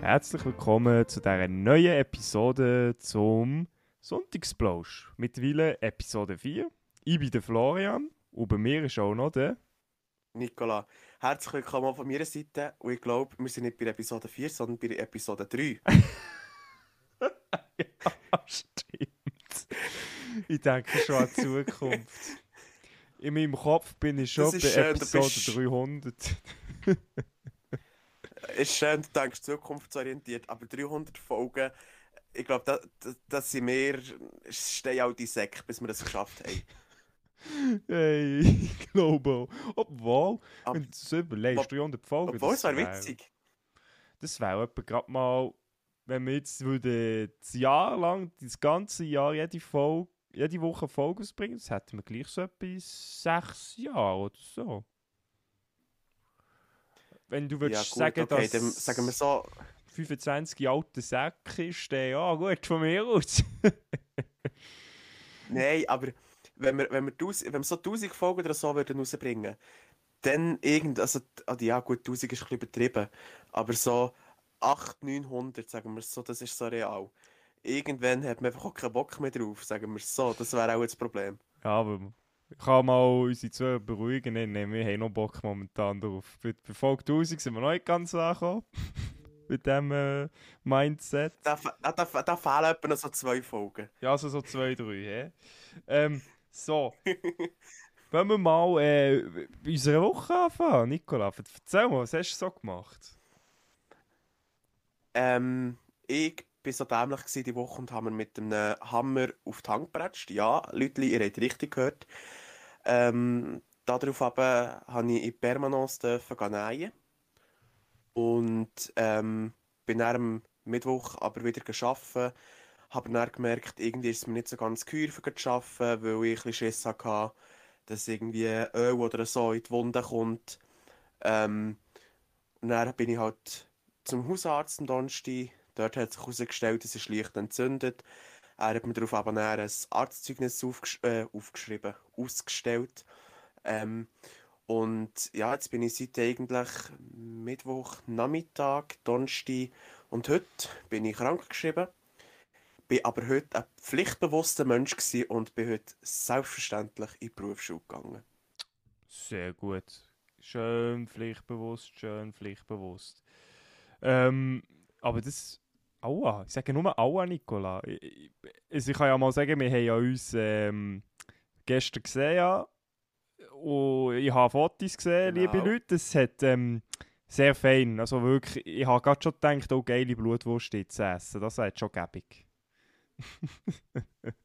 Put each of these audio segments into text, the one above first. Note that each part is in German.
Herzlich willkommen zu dieser neuen Episode zum Sonntagsplausch. Mittlerweile Episode 4. Ich bin der Florian und bei mir ist auch noch der... Nicola, herzlich willkommen von meiner Seite und ich glaube, wir sind nicht bei Episode 4, sondern bei Episode 3. ja, stimmt. Ich denke schon an die Zukunft. In meinem Kopf bin ich schon bei schön, Episode bist... 300. ist schön, du denkst zukunftsorientiert, aber 300 Folgen, ich glaube, das, das, das sind wir, stehen auch die Säcke, bis wir das geschafft haben. Hey, ich glaube. Obwohl, aber, wenn du es überlegst, 300 Folgen. Obwohl, es wäre witzig. Das wäre etwa gerade mal, wenn wir jetzt würde das Jahr lang, das ganze Jahr, jede Folge, jede Woche Folge ausbringen, das hätten wir gleich so etwa sechs Jahre oder so. Wenn du würdest ja, gut, sagen, okay, dass sagen wir so 25 alte Säcke ist, dann ja gut, von mir aus. Nein, aber wenn wir, wenn, wir tausend, wenn wir so 1000 Folgen oder so würden rausbringen, dann irgend, also, also ja gut, 1000 ist ein bisschen übertrieben, aber so 800, 900, sagen wir so, das ist so real. Irgendwann hat man einfach auch keinen Bock mehr drauf, sagen wir so, das wäre auch das Problem. Ja, aber kann mal unsere Zuhörer beruhigen. Nein, wir haben noch Bock momentan drauf. Bei, bei Folge 1000 sind wir noch nicht ganz angekommen. Mit diesem äh, Mindset. Da, da, da, da fehlen etwa noch so zwei Folgen. Ja, also so zwei, drei. He? Ähm, so. Wollen wir mal äh, unsere Woche anfangen, Nicola? Erzähl mal, was hast du so gemacht? Ähm, ich war so dämlich diese Woche und habe mit einem Hammer auf die Hand gebratscht. Ja, Leute, ihr habt richtig gehört. Ähm, darauf habe ich in Permanence nähen. Und ähm, bin dann am Mittwoch aber wieder arbeiten. Habe dann gemerkt, irgendwie ist es mir nicht so ganz geheuer zu arbeiten, weil ich ein bisschen Schiss hatte, dass irgendwie Öl oder so in die Wunde kommt. Ähm, und dann bin ich halt zum Hausarzt am Donnerstag. Dort hat sich herausgestellt, es ist leicht entzündet. Er hat mir darauf aber ein Arztzeugnis aufgesch äh, aufgeschrieben, ausgestellt. Ähm, und ja, jetzt bin ich seit eigentlich Mittwoch, Nachmittag, Donnerstag und heute bin ich krank geschrieben. Bin aber heute ein pflichtbewusster Mensch und bin heute selbstverständlich in die Berufsschule gegangen. Sehr gut. Schön pflichtbewusst, schön pflichtbewusst. Ähm, aber das Aua. Ich sage nur Aua, Nicola. Ich, ich, also ich kann ja mal sagen, wir haben ja uns ähm, gestern gesehen. Ja. Und ich habe Fotos gesehen, genau. liebe Leute. Es hat ähm, sehr fein. Also wirklich, ich habe gerade schon gedacht, oh geile Blutwurst zu essen. Das ist schon gäbig.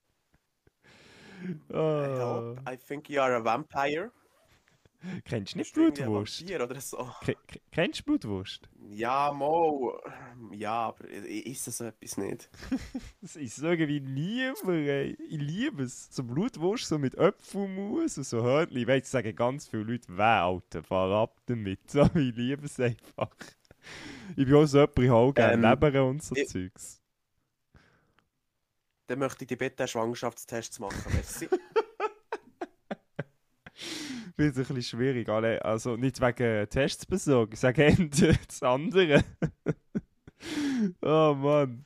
I hope. I think you are a vampire. Kennst du nicht Blutwurst? Oder so. Kennst du Blutwurst? Ja, mo. Ja, aber ich esse so etwas nicht. das ist irgendwie niemand, ey. Ich liebe es. So Blutwurst so mit Apfelmus und so Hörnchen. Ich weiß, sagen ganz viele Leute, wer, Alter, fahr ab damit. So, ich liebe es einfach. Ich bin auch so jemand, ich auch gerne ähm, Leber und so ich, Zeugs. Dann möchte ich die bitte Schwangerschaftstests machen, merci. Wird ein bisschen schwierig. Alle, also nicht wegen Tests besorgen, ich sage eher das andere. oh Mann.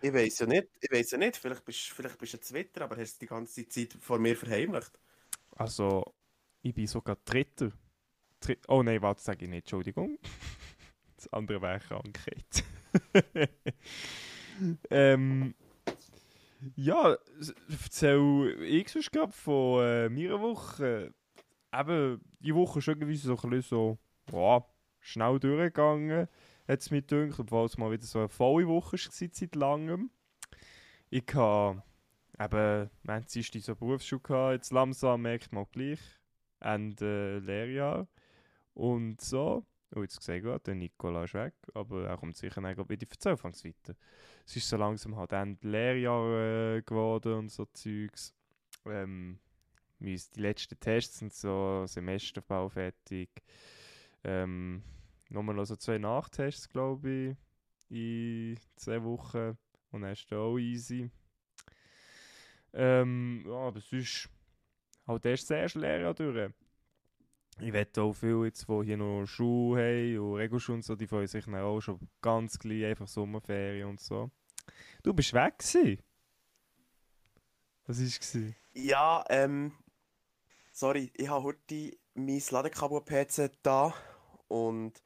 Ich weiß ja nicht, ich weiß ja nicht, vielleicht bist, vielleicht bist du ein Twitter, aber hast du die ganze Zeit vor mir verheimlicht. Also, ich bin sogar Dritter. Dritt oh nein, warte, sage ich nicht, Entschuldigung. Das andere wäre Krankheit. ähm, ja, erzähl ich sonst gerade von äh, meiner Woche eben, die Woche ist irgendwie so ein bisschen so, ja, schnell durchgegangen, hat es mir gedacht, obwohl es mal wieder so eine volle Woche war seit langem. Ich habe eben, wir haben so Berufsschule gehabt, jetzt langsam merkt man gleich, Ende Lehrjahr und so. Oh, jetzt sehe ich gerade, der Nikola ist weg, aber er kommt sicher dann wieder für Anfangs weiter. Es ist so langsam halt Ende Lehrjahr äh, geworden und so Zeugs. Ähm, die letzten Tests sind so Semesterbau fertig. Ähm, nochmal noch so zwei Nachtests, glaube ich, in zwei Wochen. Und dann ist es auch easy. Ähm, ja, aber sonst halt erst erste Lehrjahr durch. ich wette auch viele jetzt, die hier noch Schuhe haben und Regelschule und so, die freuen sich dann auch schon ganz gleich einfach Sommerferien und so. Du bist weg gewesen. Was war es? Ja, ähm, sorry, ich habe heute mein Ladekabel-PC da und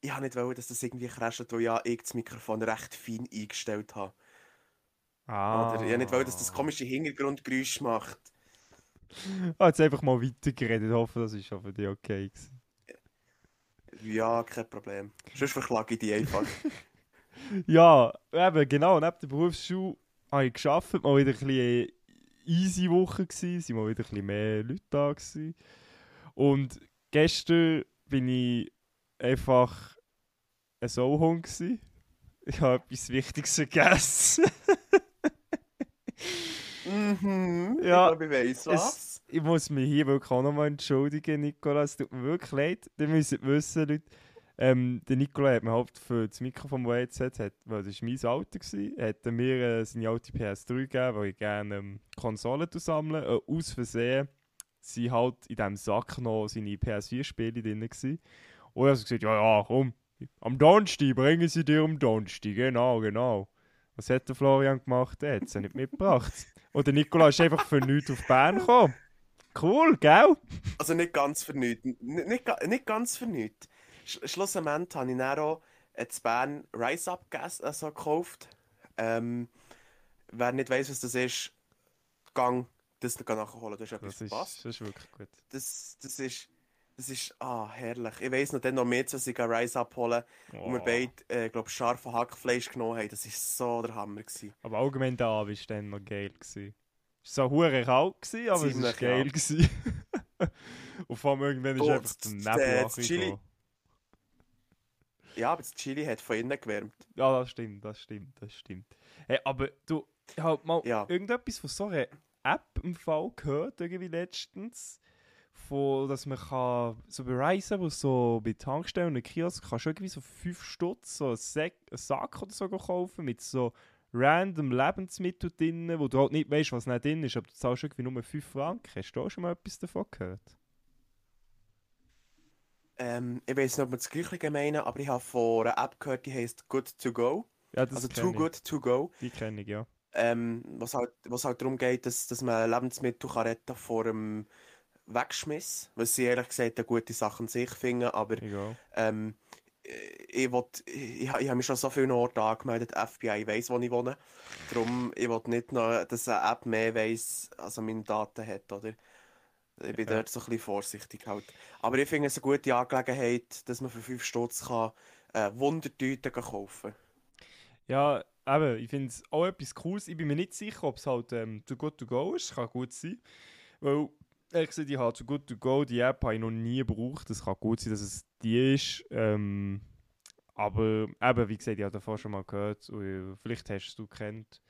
ich habe nicht wollen, dass das irgendwie crasht, weil ja ich das Mikrofon recht fein eingestellt habe. Ah. Oder ich habe nicht wollen, dass das komische Hintergrundgeräusch macht. Ah, jetzt einfach mal weitergeredet. Hoffe, das ist schon für dich okay gewesen. Ja, kein Problem. Sonst verklage ich die einfach. Ja, eben, genau. Neben der Berufsschule habe ich geschafft. Mal wieder ein bisschen easy Woche gewesen. Es waren mal wieder ein bisschen mehr Leute da gewesen. Und gestern bin ich einfach ein gewesen. Ich habe etwas Wichtiges vergessen. mhm, Ja, ich glaube, ich weiss was. ich muss mich hier wirklich auch nochmal entschuldigen, Nikolas. Es tut mir wirklich leid. Ihr müsst wissen, Leute. Ähm, der Nikola hat mir halt für das Mikrofon, das er jetzt hat, hat weil das war mein gewesen, hat mir äh, seine alte PS3 gegeben, weil ich gerne ähm, Konsolen sammle. Äh, aus Versehen sind halt in diesem Sack noch seine PS4-Spiele drin. Gewesen. Und er hat gesagt, ja, ja, komm, am Donnerstag bringen sie dir am Donnerstag, genau, genau. Was hat der Florian gemacht? Er hat es nicht mitgebracht. Und der Nikola ist einfach für nichts auf Bern gekommen. Cool, gell? Also nicht ganz für nichts. Nicht, ga- nicht ganz für nichts. Sch schlussendlich habe ich dann auch in Bern Rise Up also gekauft. Ähm, wer nicht weiss, was das ist, gang das nachholen. Du hast etwas Das ist, verpasst. das ist wirklich gut. Das, das ist, das ist, ah, herrlich. Ich weiss noch, dann noch mehr, als ich Rise abholen und wir Oh. beide, äh, glaube scharfe Hackfleisch genommen haben. Das war so der Hammer. Gewesen. Aber allgemein der Abend war dann noch geil. Gewesen. Es war so hure kalt, gewesen, aber es war Ziemlich, geil. ja. Gewesen. Und vor allem irgendwann ist Oh, einfach der das- Nebel das. Chili- Ja, aber das Chili hat von innen gewärmt. Ja, das stimmt, das stimmt, das stimmt. Hey, aber du, ich habe mal Ja. irgendetwas von so einer App im Fall gehört, irgendwie letztens. Von, dass man kann, so bei Rise, wo so bei Tankstellen und Kiosk, kannst du irgendwie so 5 Stutz, so einen, Sack, einen Sack oder so kaufen mit so random Lebensmitteln drin, wo du halt nicht weißt, was nicht drin ist, aber du zahlst irgendwie nur 5 Franken. Hast du auch schon mal etwas davon gehört? Ähm, ich weiß nicht, ob wir das Gleiche meinen, aber ich habe von einer App gehört, die heißt Good to Go. Ja, Also Too ich. Good to Go. Die kenne ich, ja. Ähm, was, halt, was halt darum geht, dass, dass man Lebensmittel kann retten vor dem Wegschmiss. Was sie ehrlich gesagt eine gute Sache an sich finden, aber ähm, ich, will, ich, ich habe mich schon so viele Orte angemeldet, FBI weiss, wo ich wohne. Darum, ich will nicht noch, dass eine App mehr weiss, also meine Daten hat, oder? Ich bin Ja. dort so ein bisschen vorsichtig halt. Aber ich finde es eine gute Angelegenheit, dass man für 5 Stutz kann, äh, Wundertüten kaufen Ja, eben, ich finde es auch etwas Cooles. Ich bin mir nicht sicher, ob es halt ähm, Too Good To Go ist. Kann gut sein. Weil, ehrlich gesagt, ich habe Too Good To Go, die App habe ich noch nie gebraucht. Es kann gut sein, dass es die ist. Ähm, aber eben, wie gesagt, ich habe davor schon mal gehört. Und, äh, vielleicht hast du es kennt.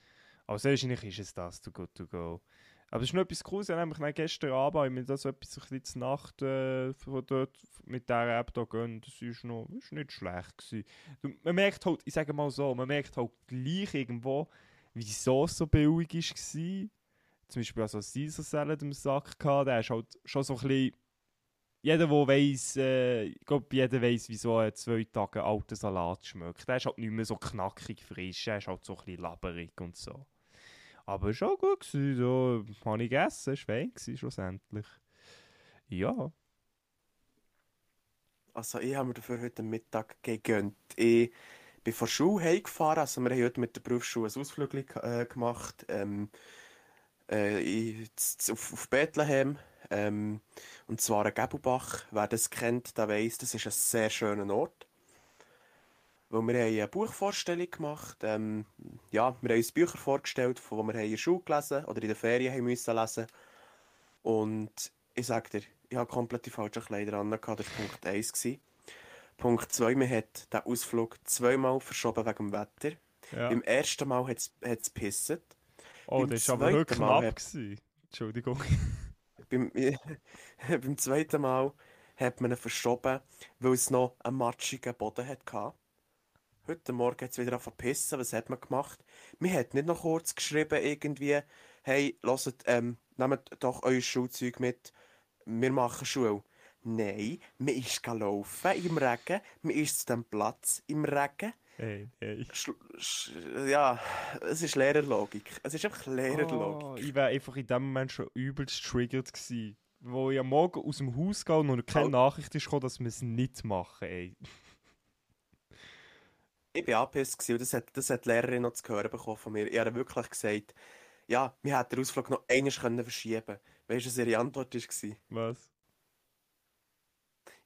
Aber sehr wahrscheinlich ist es das, Too Good To Go. Aber es ist noch etwas Cooles. Nämlich dann gestern Abend ich mir das etwas ein zur Nacht äh, dort mit dieser App da gönnt. Das ist noch ist nicht schlecht gewesen. Man merkt halt, ich sage mal so, man merkt halt gleich irgendwo, wieso es so billig war. Zum Beispiel also Caesar Salad im Sack gehabt, der ist halt schon so ein bisschen... Jeder, der weiss, äh, ich glaube, jeder weiss, wieso ein zwei Tage alter Salat schmeckt. Der ist halt nicht mehr so knackig frisch, der ist halt so ein bisschen labberig und so. Aber auch gut, gewesen, so. habe ich gegessen, es war fein gewesen, schlussendlich. Ja. Also ich habe mir dafür heute Mittag gegönnt. Ich bin von Schule heimgefahren, also wir haben heute mit der Berufsschule ein Ausflug äh, gemacht. Ähm, äh, in- auf, auf Bethlehem. Ähm, und zwar ein Gebelbach. Wer das kennt, der weiss, das ist ein sehr schöner Ort. Weil wir haben eine Buchvorstellung gemacht. Ähm, ja, wir haben uns Bücher vorgestellt, von denen wir in der Schule gelesen oder in den Ferien haben müssen lesen. Und ich sage dir, ich habe komplett die falschen Kleider an. Das war Punkt 1. gewesen. Punkt 2, man hat den Ausflug zweimal verschoben wegen dem Wetter. ja. Beim ersten Mal hat es gepisset. Oh, beim das war aber wirklich knapp. Gewesen. Entschuldigung. Beim, beim zweiten Mal hat man ihn verschoben, weil es noch einen matschigen Boden hatte. Heute Morgen hat es wieder angefangen zu pissen. Was hat man gemacht? Man hat nicht noch kurz geschrieben, irgendwie, hey, hört, ähm, nehmt doch euer Schulzeug mit, wir machen Schule. Nein, man ist laufen im Regen, man ist zu dem Platz im Regen. Hey, hey. Sch sch ja, es ist Lehrerlogik. Es ist einfach Lehrerlogik. Oh, ich wäre einfach in dem Moment schon übelst triggert gewesen. Wo ich am Morgen aus dem Haus gehe und noch keine Oh. Nachricht ist gekommen, dass wir es nicht machen, ey. Ich war angepisst und das hat, das hat die Lehrerin noch zu hören bekommen von mir. Ich habe wirklich gesagt, ja, wir hätten den Ausflug noch einmal können verschieben Weißt du, was ihre Antwort war? Was?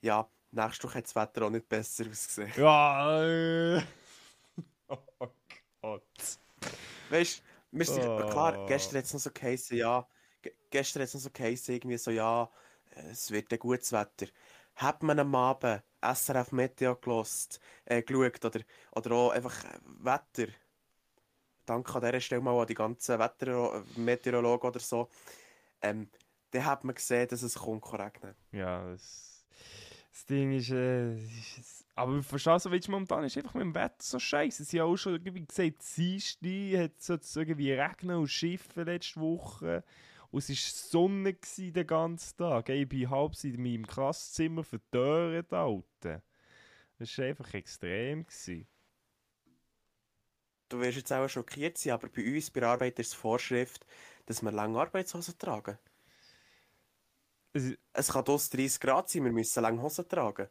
Ja, nächste Woche hat das Wetter auch nicht besser ausgesehen. Ja, äh. Oh Gott. Weißt du, wir sind, Oh. klar, gestern hat es noch so geheißen, ja, ge gestern hat es noch so geheißen, irgendwie so, ja, äh, es wird ein gutes Wetter. Hat man am Abend SRF Meteo gelost, äh, geschaut oder, oder auch einfach äh, Wetter. Danke an dieser Stelle mal an die ganzen Wettermeteorologen oder so. Ähm, dann hat man gesehen, dass es kommt regnen. Ja, das, das Ding ist, äh, es ist aber verstehst du, wie momentan ist einfach mit dem Wetter so scheiße. Sie haben auch schon irgendwie gesagt, Dienstag hat es irgendwie regnen und schiffen letzte Woche. Und es war Sonne den ganzen Tag. Ich bin halb in meinem Klasszimmer verdörrt, Alter. Das war einfach extrem. Gewesen. Du wirst jetzt auch schockiert sein, aber bei uns bei der Arbeit ist es Vorschrift, dass wir lange Arbeitshosen tragen. Es, Es kann aus 30 Grad sein, wir müssen lange Hosen tragen.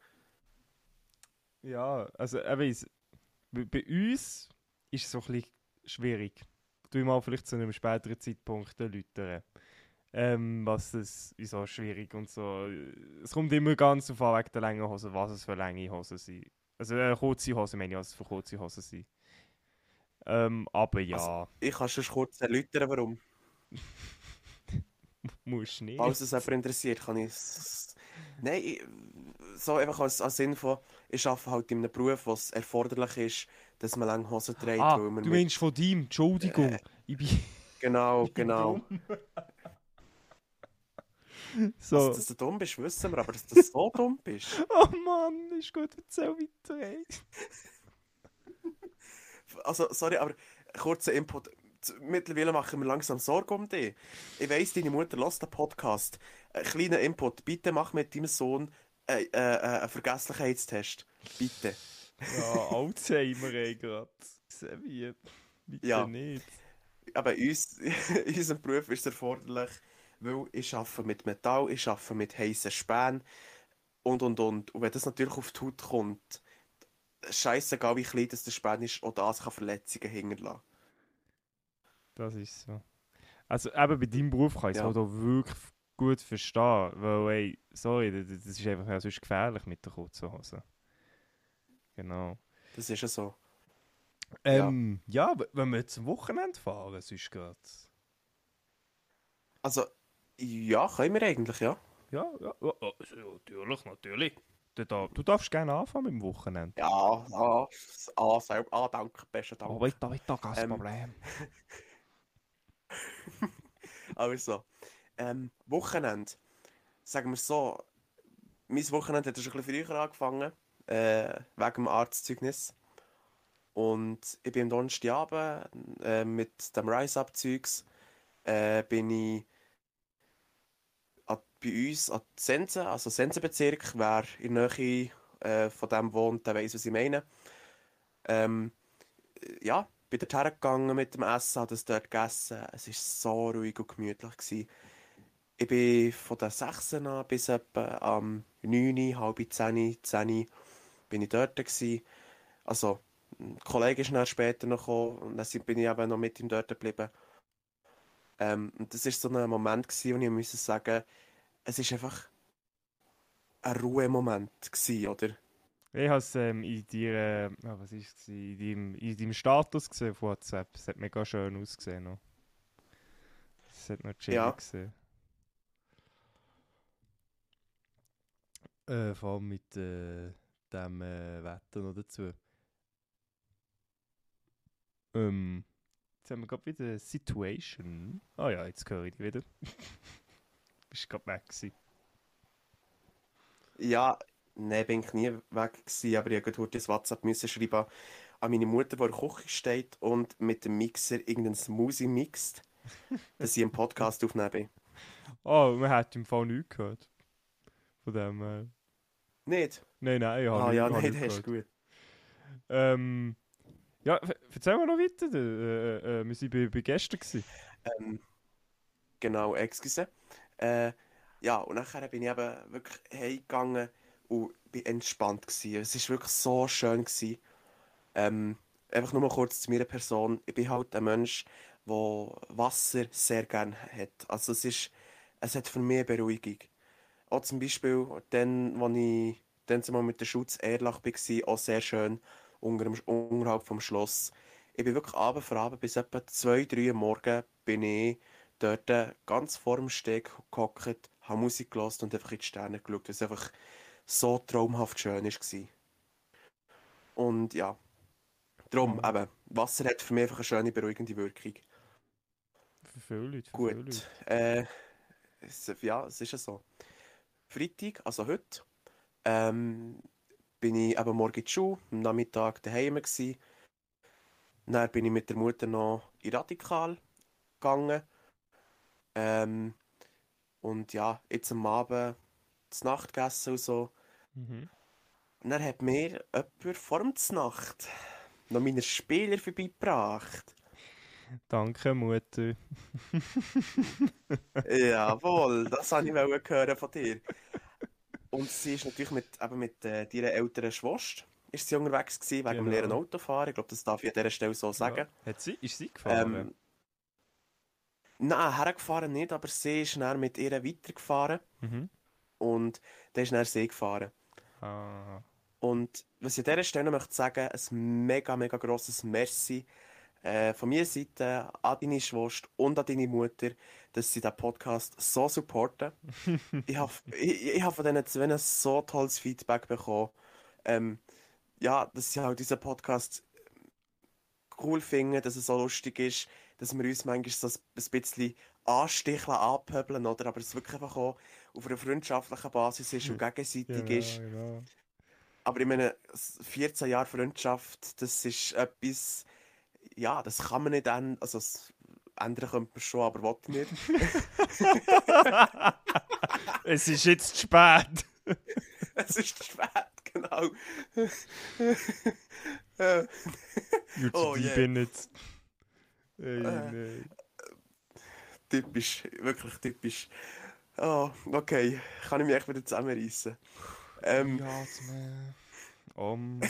ja, also, ich bei, bei uns ist es so ein bisschen schwierig. Du mal vielleicht zu einem späteren Zeitpunkt erläutern. Ähm, was das, wieso schwierig und so. Es kommt immer ganz auf an, wegen der langen Hosen, was es für lange Hosen sind. Also, äh, kurze Hosen meine ich, was es für kurze Hosen sind. Ähm, aber ja, Also- Ich kann schon kurz erläutern, warum. musst nicht. Falls es jemand interessiert, kann ich es... Nein, ich, so einfach als, als Info, ich arbeite halt in einem Beruf, wo es erforderlich ist, dass man lange Hosen trägt, ah, du mit- meinst von deinem, Entschuldigung. Äh, ich bin Genau, genau. so. Dass, dass du dumm bist, wissen wir, aber dass du so dumm bist... Oh Mann, ist gut, erzähl weiter. Ey. Also, sorry, aber kurzer Input. Mittlerweile machen wir langsam Sorgen um dich. Ich weiss, deine Mutter lässt den Podcast. Ein kleiner Input. Bitte mach mit deinem Sohn äh, äh, äh, einen Vergesslichkeitstest. Bitte. Ja, Alzheimer ey gerade. Bitte Ja. nicht. Aber uns, in unserem Beruf ist es erforderlich, weil ich arbeite mit Metall, ich arbeite mit heißen Spänen und und und. Und wenn das natürlich auf die Haut kommt, scheißegal wie klein das der Span ist, auch das kann Verletzungen hinterlassen. Das ist so. Also eben bei deinem Beruf kann ich es Ja. auch wirklich gut verstehen. Weil, ey, sorry, das, ist einfach ja, sonst gefährlich mit der kurzen Hose. Genau. Das ist ja so. Ähm, ja, w- wenn wir zum Wochenende fahren, sonst geht's. Also, ja, können wir eigentlich, ja. Ja, ja, ja, ja, natürlich, natürlich. Du, da- du darfst gerne anfangen mit dem Wochenende. Ja, ah, ah, selber, ah, danke, besten Dank. Oh, weiter, weiter, kein Ähm, Problem. Also, ähm, Wochenende. Sagen wir so, mein Wochenende hat schon ein bisschen früher angefangen, äh, wegen dem Arztzeugnis. Und ich bin am Donnerstagabend äh, mit dem Rise-Up-Zeugs äh, bin ich bei uns an Sense, also Sensenbezirk. Wer in der Nähe äh, von dem wohnt, der weiß, was ich meine. Ähm, äh, ja, bin dort hergegangen mit dem Essen, habe das dort gegessen. Es war so ruhig und gemütlich. Gewesen. Ich bin von den 6 an bis etwa am 9, halb 10, 10 bin ich dort. Gewesen. Also, ein Kollege dann später noch und dann bin ich eben noch mit ihm dort geblieben. Ähm, und das war so ein Moment, gewesen, wo ich musste sagen, es ist einfach ein Ruhemoment gewesen, oder? Ich habe es ähm, in dir, ah, was ist es, in deinem, in deinem Status gesehen auf WhatsApp. Es hat mega schön ausgesehen. Noch. Es hat noch chillig Ja. gesehen. Äh, vor allem mit äh, dem äh, Wetter noch dazu. Ähm, jetzt haben wir gerade wieder Situation. Ah ja, jetzt höre ich dich wieder. Bist gerade weg gewesen. Ja, nein, bin ich nie weg gewesen, aber ich musste das WhatsApp müssen schreiben an meine Mutter, die in der Küche steht und mit dem Mixer irgendeinen Smoothie mixt, dass ich einen Podcast aufnehme. Oh, man hat im Fall nichts gehört. Von dem her. Nicht? Nein, nein, ich habe Ah nicht- ja, nein, nicht das ist gut. Ähm, ja, erzähl mal noch weiter. Äh, äh, äh, wir waren bei, bei. Gewesen. Ähm, genau, excuse. Äh, ja, und nachher bin ich eben wirklich heimgegangen und bin entspannt gewesen. Es war wirklich so schön. Ähm, einfach nur mal kurz zu meiner Person. Ich bin halt ein Mensch, der Wasser sehr gerne hat. Also es ist, es hat für mich Beruhigung. Auch zum Beispiel dann, als ich dann mit der Schutz Erlach war, auch sehr schön unter unterhalb vom Schloss. Ich bin wirklich Abend für Abend bis etwa 2, 3 Uhr morgen bin ich dort ganz vor dem Steg gehockt, habe Musik gehört und einfach in die Sterne geschaut, weil es einfach so traumhaft schön war. Und ja, darum Ja. eben, Wasser hat für mich einfach eine schöne, beruhigende Wirkung. Für viele Leute. Für viele Gut, Leute. äh, es, ja, es ist ja so. Freitag, also heute, ähm, bin ich eben morgen in die Schule, am Nachmittag daheim gsi. Dann bin ich mit der Mutter noch in Radikal gegangen. Ähm, und ja, jetzt am Abend zur Nacht gegessen und so. Mhm. Und dann hat mir jemand vor dem Nacht noch meine Spieler vorbeigebracht. Danke, Mutter. Jawohl, das wollte ich hören von dir. Und sie ist natürlich mit, eben mit äh, deiner älteren Schwester ist sie unterwegs gewesen, wegen dem Genau. leeren Autofahren. Ich glaube, das darf ich an dieser Stelle so sagen. Ja. Hat sie, ist sie gefahren? Ähm, nein, hergefahren nicht, aber sie ist dann mit ihr weitergefahren mhm. und dann ist dann sie gefahren. ah. Und was ich an dieser Stelle möchte sagen, ein mega, mega grosses Merci äh, von meiner Seite an deine Schwester und an deine Mutter, dass sie diesen Podcast so supporten. ich habe ich, ich hab von diesen zwei so tolles Feedback bekommen. Ähm, ja, dass sie halt diesen Podcast cool finden, dass es so lustig ist, dass wir uns manchmal so ein bisschen ansticheln, anpöbeln, oder? Aber es wirklich einfach auch auf einer freundschaftlichen Basis ist und gegenseitig ist. genau. Aber ich meine, 14 Jahre Freundschaft, das ist etwas, ja, das kann man nicht ändern. Also, das ändern könnte man schon, aber ich nicht. es ist jetzt zu spät. es ist zu spät, genau. Oh, deep yeah. in it. Äh. typisch, wirklich typisch. Oh, okay, kann ich mich echt wieder zusammenreißen. Ähm, Ja, zum Um,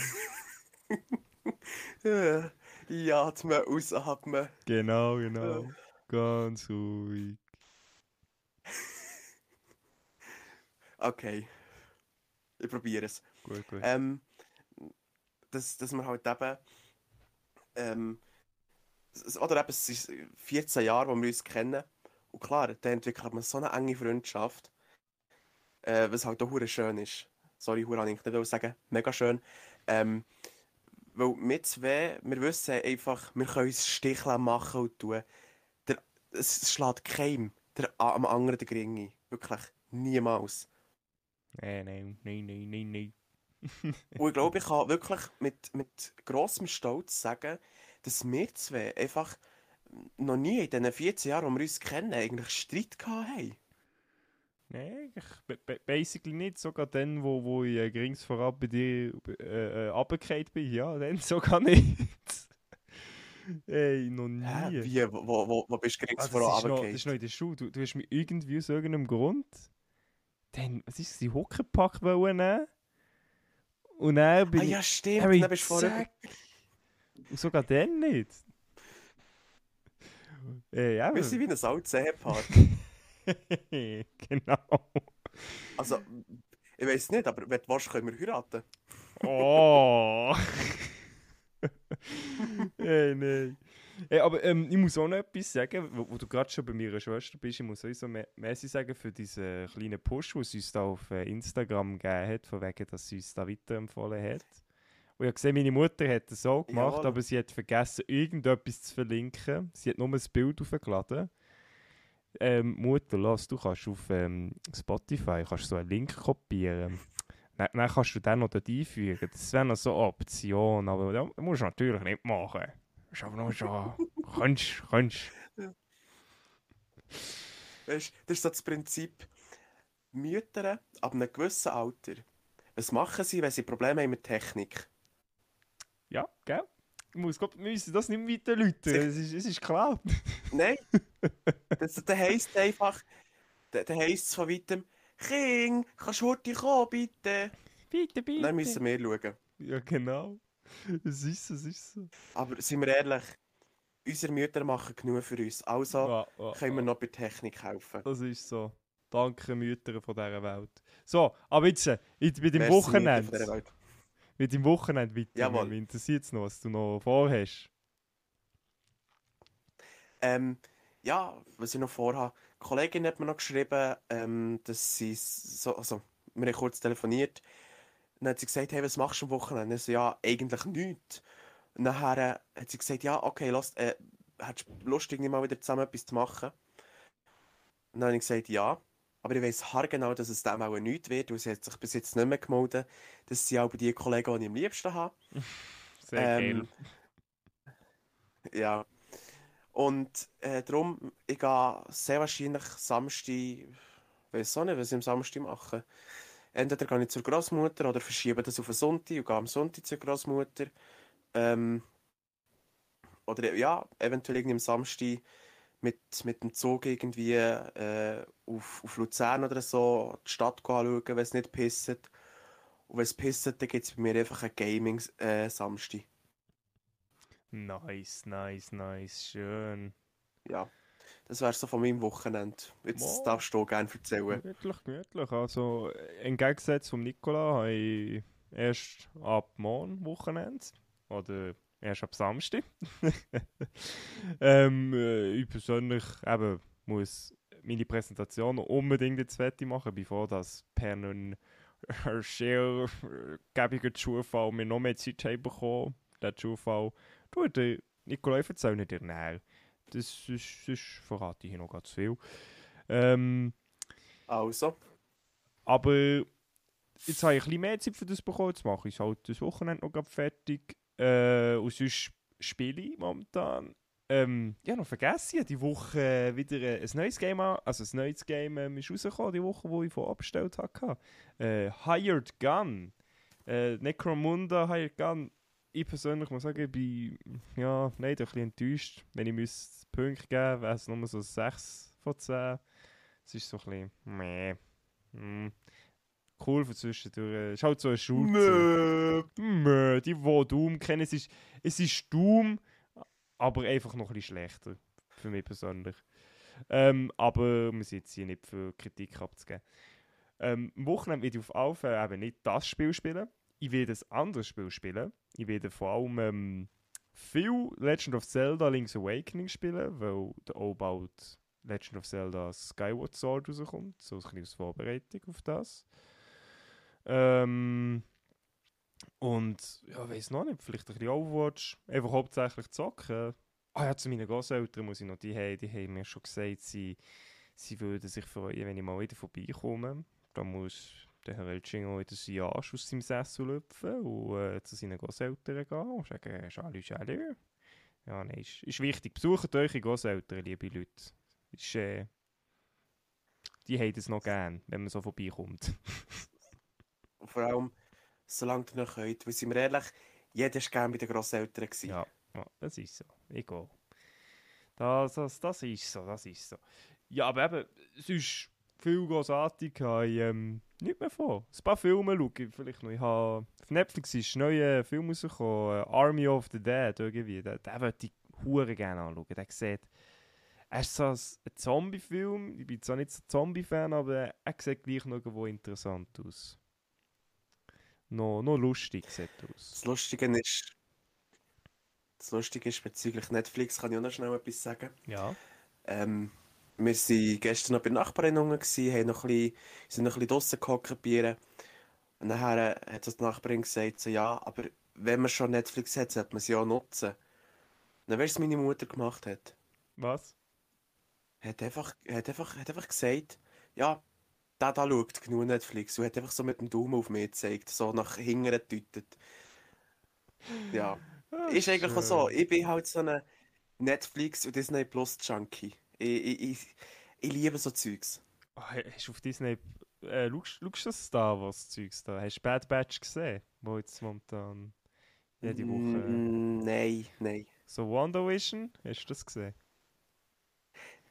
äh, ja, atmen, ausatmen. genau, genau. Ganz ruhig. Okay, ich probiere es. Gut, gut. Ähm, dass, dass man halt eben. Ähm, oder eben, es ist 14 Jahre, wo wir uns kennen. Und klar, da entwickelt man so eine enge Freundschaft. Äh, was halt auch schön ist. Sorry, hure habe ich nicht sagen. Mega schön. Ähm, weil wir zwei, wir wissen einfach, wir können uns Sticheln machen und tun. Der, es schlägt keinem der, am anderen den Gringi. Wirklich. Niemals. Nein, nein, nein, nein, nein, nein. Und ich glaube, ich kann wirklich mit, mit grossem Stolz sagen, dass wir zwei einfach noch nie in diesen 14 Jahren, wo wir uns kennen, eigentlich Streit gehabt haben. Nein, ich, ba- ba- basically nicht. Sogar dann, wo, wo ich äh, gerings vorab bei dir äh, äh, bin. Ja, dann sogar nicht. Ey, noch nie. Hä? Wie? Wo, wo, wo, bist du Ah, gering das, vor ist noch, das ist noch in der Schule. Du, du hast mich irgendwie aus irgendeinem Grund dann, was ist Huckepack wollen nehmen. Und dann bin Ah ich... ja, stimmt. Harry, Dann bist du vorher... sogar dann nicht. Ey, ja. Wir sind wie ein altes Ehepaar. genau. Also, ich weiß nicht, aber wenn du willst, können wir heiraten. Oh. Ey, nein. Ey, aber ähm, ich muss auch noch etwas sagen, wo, wo du gerade schon bei meiner Schwester bist. Ich muss sowieso me- merci sagen für diesen kleinen Push, den sie uns da auf äh, Instagram gegeben hat, von wegen, dass sie uns da weiterempfohlen hat. Und ich habe gesehen, meine Mutter hat das auch gemacht, Jawohl. aber sie hat vergessen, irgendetwas zu verlinken. Sie hat nur ein Bild aufgeladen. Ähm, Mutter, lass, du kannst auf ähm, Spotify kannst so einen Link kopieren. Dann, dann kannst du den noch dort einfügen. Das wäre noch so eine Option, aber das musst du natürlich nicht machen. Das ist aber nur schon... Könntest, könntest. Weißt du, das ist so das Prinzip. Mütter ab einem gewissen Alter, was machen sie, wenn sie Probleme haben mit Technik? Ja, gell? Ich muss, glaub, wir müssen das nicht weiter läutern. Es ist, es ist klar. Nein. das, das heisst einfach, das heisst es von weitem, King, kannst du heute kommen, bitte? Bitte, bitte. Dann müssen wir schauen. Ja, genau. Es ist so, es ist so. Aber sind wir ehrlich, unsere Mütter machen genug für uns. Also Ja, ja, können wir ja. noch bei Technik helfen. Das ist so. Danke, Mütter von dieser Welt. So, aber jetzt, äh, jetzt bei dem Wochenende. Mit dem Wochenende weiter. Jawohl. Mich interessiert es noch, was du noch vorhast. Ähm, ja, was ich noch vorhabe. Die Kollegin hat mir noch geschrieben, ähm, dass sie so, also, wir haben kurz telefoniert. Dann hat sie gesagt, hey, was machst du am Wochenende? Ich so, ja, eigentlich nichts. Und nachher äh, hat sie gesagt, ja, okay, lass, äh, hättest du Lust, irgendwie mal wieder zusammen etwas zu machen? Und dann habe ich gesagt, ja. Aber ich weiss haargenau, dass es dem auch nichts wird, weil sie hat sich bis jetzt nicht mehr gemeldet. Das sind auch die Kollegen, die ich am liebsten habe. Sehr Ähm, Ja. Und äh, darum, ich gehe sehr wahrscheinlich Samstag, ich weiß auch nicht, was ich am Samstag mache. Entweder gehe ich zur Großmutter oder verschiebe das auf den Sonntag und gehe am Sonntag zur Großmutter. Ähm, oder ja, eventuell irgendwie am Samstag mit, mit dem Zug irgendwie äh, auf, auf Luzern oder so die Stadt anschauen, wenn es nicht pisst. Und wenn es pisst, dann gibt es bei mir einfach einen Gaming-Samstag. Nice, nice, nice. Schön. Ja, das wäre so von meinem Wochenende. Jetzt Wow. darfst du gerne erzählen. Gemütlich, gemütlich. Also, äh, im Gegensatz zum Nikola habe ich erst ab morgen Wochenende. Oder erst ab Samstag. ähm, äh, ich persönlich eben muss meine Präsentation unbedingt jetzt fertig machen, bevor das per einen sehr gäbiger Zufall mir noch mehr Zeit haben bekommen. Der Zufall. Du, der Nikolai erzähl nicht dir näher. Das ist, das verrate ich hier noch ganz viel. Ähm, Also, aber jetzt habe ich ein bisschen mehr Zeit für das bekommen. Jetzt mache ich es halt das Wochenende noch fertig. Äh, und sonst spiele ich momentan. Ähm, ja, noch vergessen, ich habe die Woche äh, wieder äh, ein neues Game an. Also ein neues Game ähm, ist rausgekommen, die Woche, wo ich von abgestellt hatte. Äh, Hired Gun. Äh, Necromunda Hired Gun. Ich persönlich muss sagen, ich bin ja, leider ein bisschen enttäuscht. Wenn ich müsste Punkte geben wäre es nur so 6 von 10. Es ist so ein bisschen meh. Hm. Cool für zwischendurch. Es ist halt so ein Shooter. Mö, die, die Doom kennen, es ist, es ist Doom, aber einfach noch ein bisschen schlechter. Für mich persönlich. Ähm, aber wir sind jetzt hier nicht für Kritik abzugeben. Ähm, am Wochenende werde ich auf Alpha eben nicht das Spiel spielen. Ich werde ein anderes Spiel spielen. Ich werde vor allem ähm, viel Legend of Zelda Link's Awakening spielen, weil der bald Legend of Zelda Skyward Sword rauskommt. So ein bisschen als Vorbereitung auf das. Ähm, und ja, weiß noch nicht, vielleicht ein bisschen Overwatch. Einfach hauptsächlich zocken. Ah ja, zu meinen Großeltern muss ich noch, die, haben- die haben mir schon gesagt, sie, sie würden sich freuen, wenn ich mal wieder vorbeikomme. Da muss der Herr Elchinger wieder seinen Arsch aus seinem Sessel lüpfen und äh, zu seinen Großeltern gehen und sagen, «Salut, salut». Ja, nein, ist, ist wichtig. Besucht eure Großeltern, liebe Leute. Ist, äh, die haben es noch gern, wenn man so vorbeikommt. Vor allem, solange ihr noch könnt. Weil sind wir ehrlich, jeder war gerne bei den Grosseltern. gewesen. Ja, das ist so. Egal. Das, das, das ist so, das ist so. Ja, aber eben, es ist viel großartig, ich ähm, nicht mehr vor. Ein paar Filme schaue ich vielleicht noch. Ich habe, auf Netflix ist ein neuer Film rausgekommen, äh, Army of the Dead irgendwie. Den, den würde ich hure gerne anschauen. Der sieht, er ist so ein Zombie-Film. Ich bin zwar nicht so ein Zombie-Fan, aber er sieht gleich noch irgendwo interessant aus. Noch, noch lustig sieht aus. Das Lustige ist, das Lustige ist, bezüglich Netflix kann ich auch noch schnell etwas sagen. Ja. Ähm, wir waren gestern noch bei Nachbarin gewesen, haben noch ein bisschen, sind noch ein bisschen draussen gehockt, Bier. Und nachher hat uns die Nachbarin gesagt, so, ja, aber wenn man schon Netflix hat, sollte man sie auch nutzen. Und dann weißt du, was meine Mutter gemacht hat? Was? hat einfach, hat einfach, hat einfach gesagt, ja, der da schaut genug Netflix und hat einfach so mit dem Daumen auf mich gezeigt, so nach hinten getütet. Ja, Ah, ist eigentlich auch so. Ich bin halt so ein Netflix und Disney Plus Junkie. Ich, ich, ich, ich liebe so Zeugs. Ah, hast du auf Disney äh, schaust, schaust du das Star Wars Zeugs da? Hast du Bad Batch gesehen? Wo jetzt momentan jede Woche... Mm, Nein, nein. So WandaVision, hast du das gesehen?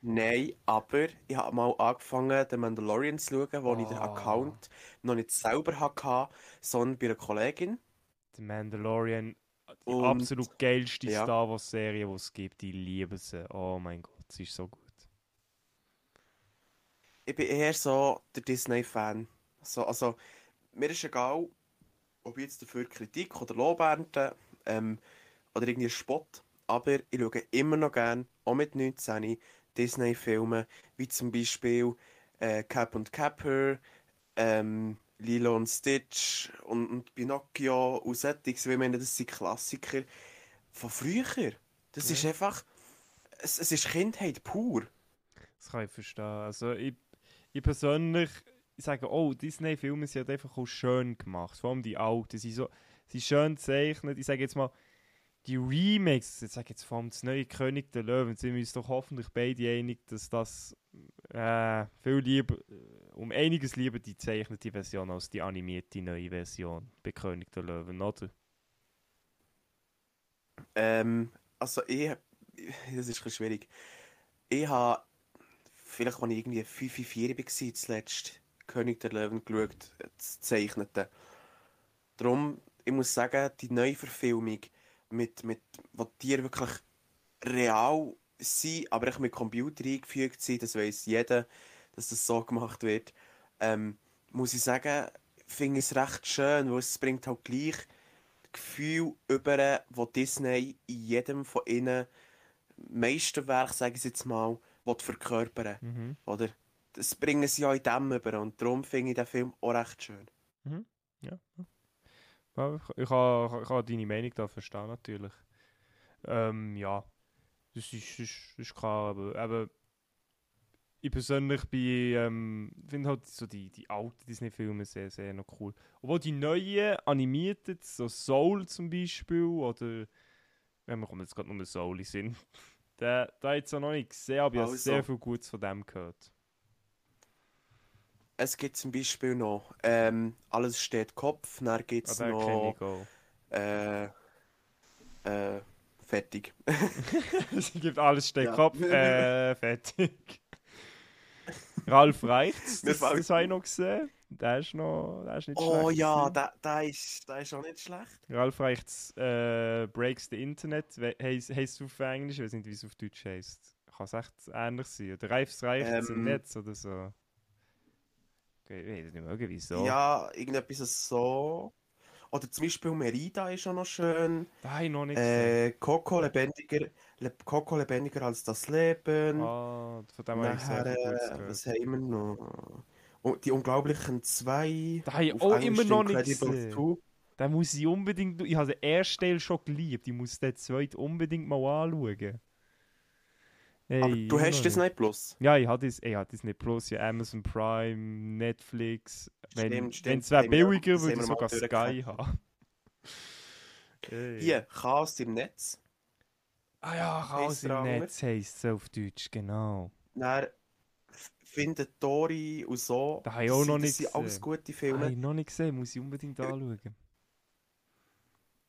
Nein, aber ich habe mal angefangen, den Mandalorian zu schauen, wo ich den Ah. Account noch nicht selber hatte, sondern bei einer Kollegin. The Mandalorian, die Und- absolut geilste ja. Star Wars Serie, die es gibt. Ich liebe sie. Oh mein Gott, sie ist so gut. Ich bin eher so der Disney-Fan. So, also, mir ist egal, ob ich jetzt dafür Kritik oder Lob ernte, ähm, oder irgendwie Spott, aber ich schaue immer noch gerne, auch mit 19, Disney-Filme, wie zum Beispiel äh, Cap und Capper, ähm, Lilo und Stitch und, und Pinocchio und solches, weil ich meine, das sind Klassiker von früher. Das Ja. ist einfach, es, es ist Kindheit pur. Das kann ich verstehen. Also ich, ich persönlich ich sage, oh, Disney-Filme sind halt einfach auch schön gemacht. Vor allem die alten. Sie sind, so, sie sind schön gezeichnet. Ich sage jetzt mal, die Remakes, ich sage jetzt vor allem das neue König der Löwen, sind wir uns doch hoffentlich beide einig, dass das äh, viel lieber, äh, um einiges lieber die zeichnete Version als die animierte neue Version bei König der Löwen, oder? Ähm, also ich, das ist ein schwierig. Ich habe, vielleicht als ich irgendwie 5, 4 war, zuletzt König der Löwen geschaut, das Zeichnete. Darum, ich muss sagen, die Neuverfilmung, mit, mit, wo die Tiere wirklich real sind, aber auch mit Computer eingefügt sind, das weiß jeder, dass das so gemacht wird, ähm, muss ich sagen, finde ich es recht schön, weil es bringt halt gleich Gefühl über, wo Disney in jedem von ihnen Meisterwerk, sage ich es jetzt mal, will verkörpern. Mhm. Oder? Das bringen sie ja in dem über und darum finde ich den Film auch recht schön. Ja. Ja ich, ich, kann, ich kann deine Meinung da verstehen, natürlich. Ähm, ja, das ist, ist, ist klar, aber, aber ich persönlich bin, ähm, finde halt so die, die alten Disney-Filme sehr, sehr noch cool. Obwohl die neuen animierten, so Soul zum Beispiel, oder, wenn wir kommen jetzt gerade nur Soul in Sinn, der, der jetzt auch noch nicht gesehen, aber ich habe Also. sehr viel Gutes von dem gehört. Es gibt zum Beispiel noch ähm, Alles steht Kopf, dann gibt Ah, es kenne noch äh, äh, fertig. Es gibt alles steht Ja. Kopf, äh, fertig. Ralf Reichts, das, das habe ich noch gesehen. Der ist noch, der ist nicht Oh schlecht ja, gewesen. der, der, ist, der ist auch nicht schlecht. Ralf Reichts äh, Breaks the Internet, heisst es auf Englisch, ich weiß nicht, wie es auf Deutsch heisst. Kann es echt ähnlich sein. Oder Reifs Reichts im Ähm. Netz oder so. Ich weiß nicht mehr, irgendwie so. Ja, irgendetwas so. Oder zum Beispiel Merida ist auch noch schön. Da ich noch nicht. Äh, Coco lebendiger, Le Coco lebendiger als das Leben. Ah, von dem habe ich sehr Nachher, äh, was haben wir noch? Oh, die Unglaublichen zwei. Da habe ich auch immer noch nicht Incredibles gesehen. 2. Den muss ich unbedingt. Ich habe den ersten Teil schon geliebt. Ich muss den zweiten unbedingt mal anschauen. Aber du hast immer Disney Plus. Ja, ich habe das, ich habe Disney Plus, ja, Amazon Prime, Netflix. Wenn Stimmt, stimmt. wenn es wäre billiger, das würde ich sogar Sky haben. Hey. Hier, Chaos im Netz. Ah ja, Chaos im. Netz heisst es auf Deutsch, genau. Dann findet Tori und so. Da habe ich auch noch Das nicht sind alles gesehen. gute Habe Filme. ich noch nicht gesehen, muss ich unbedingt Ja. anschauen.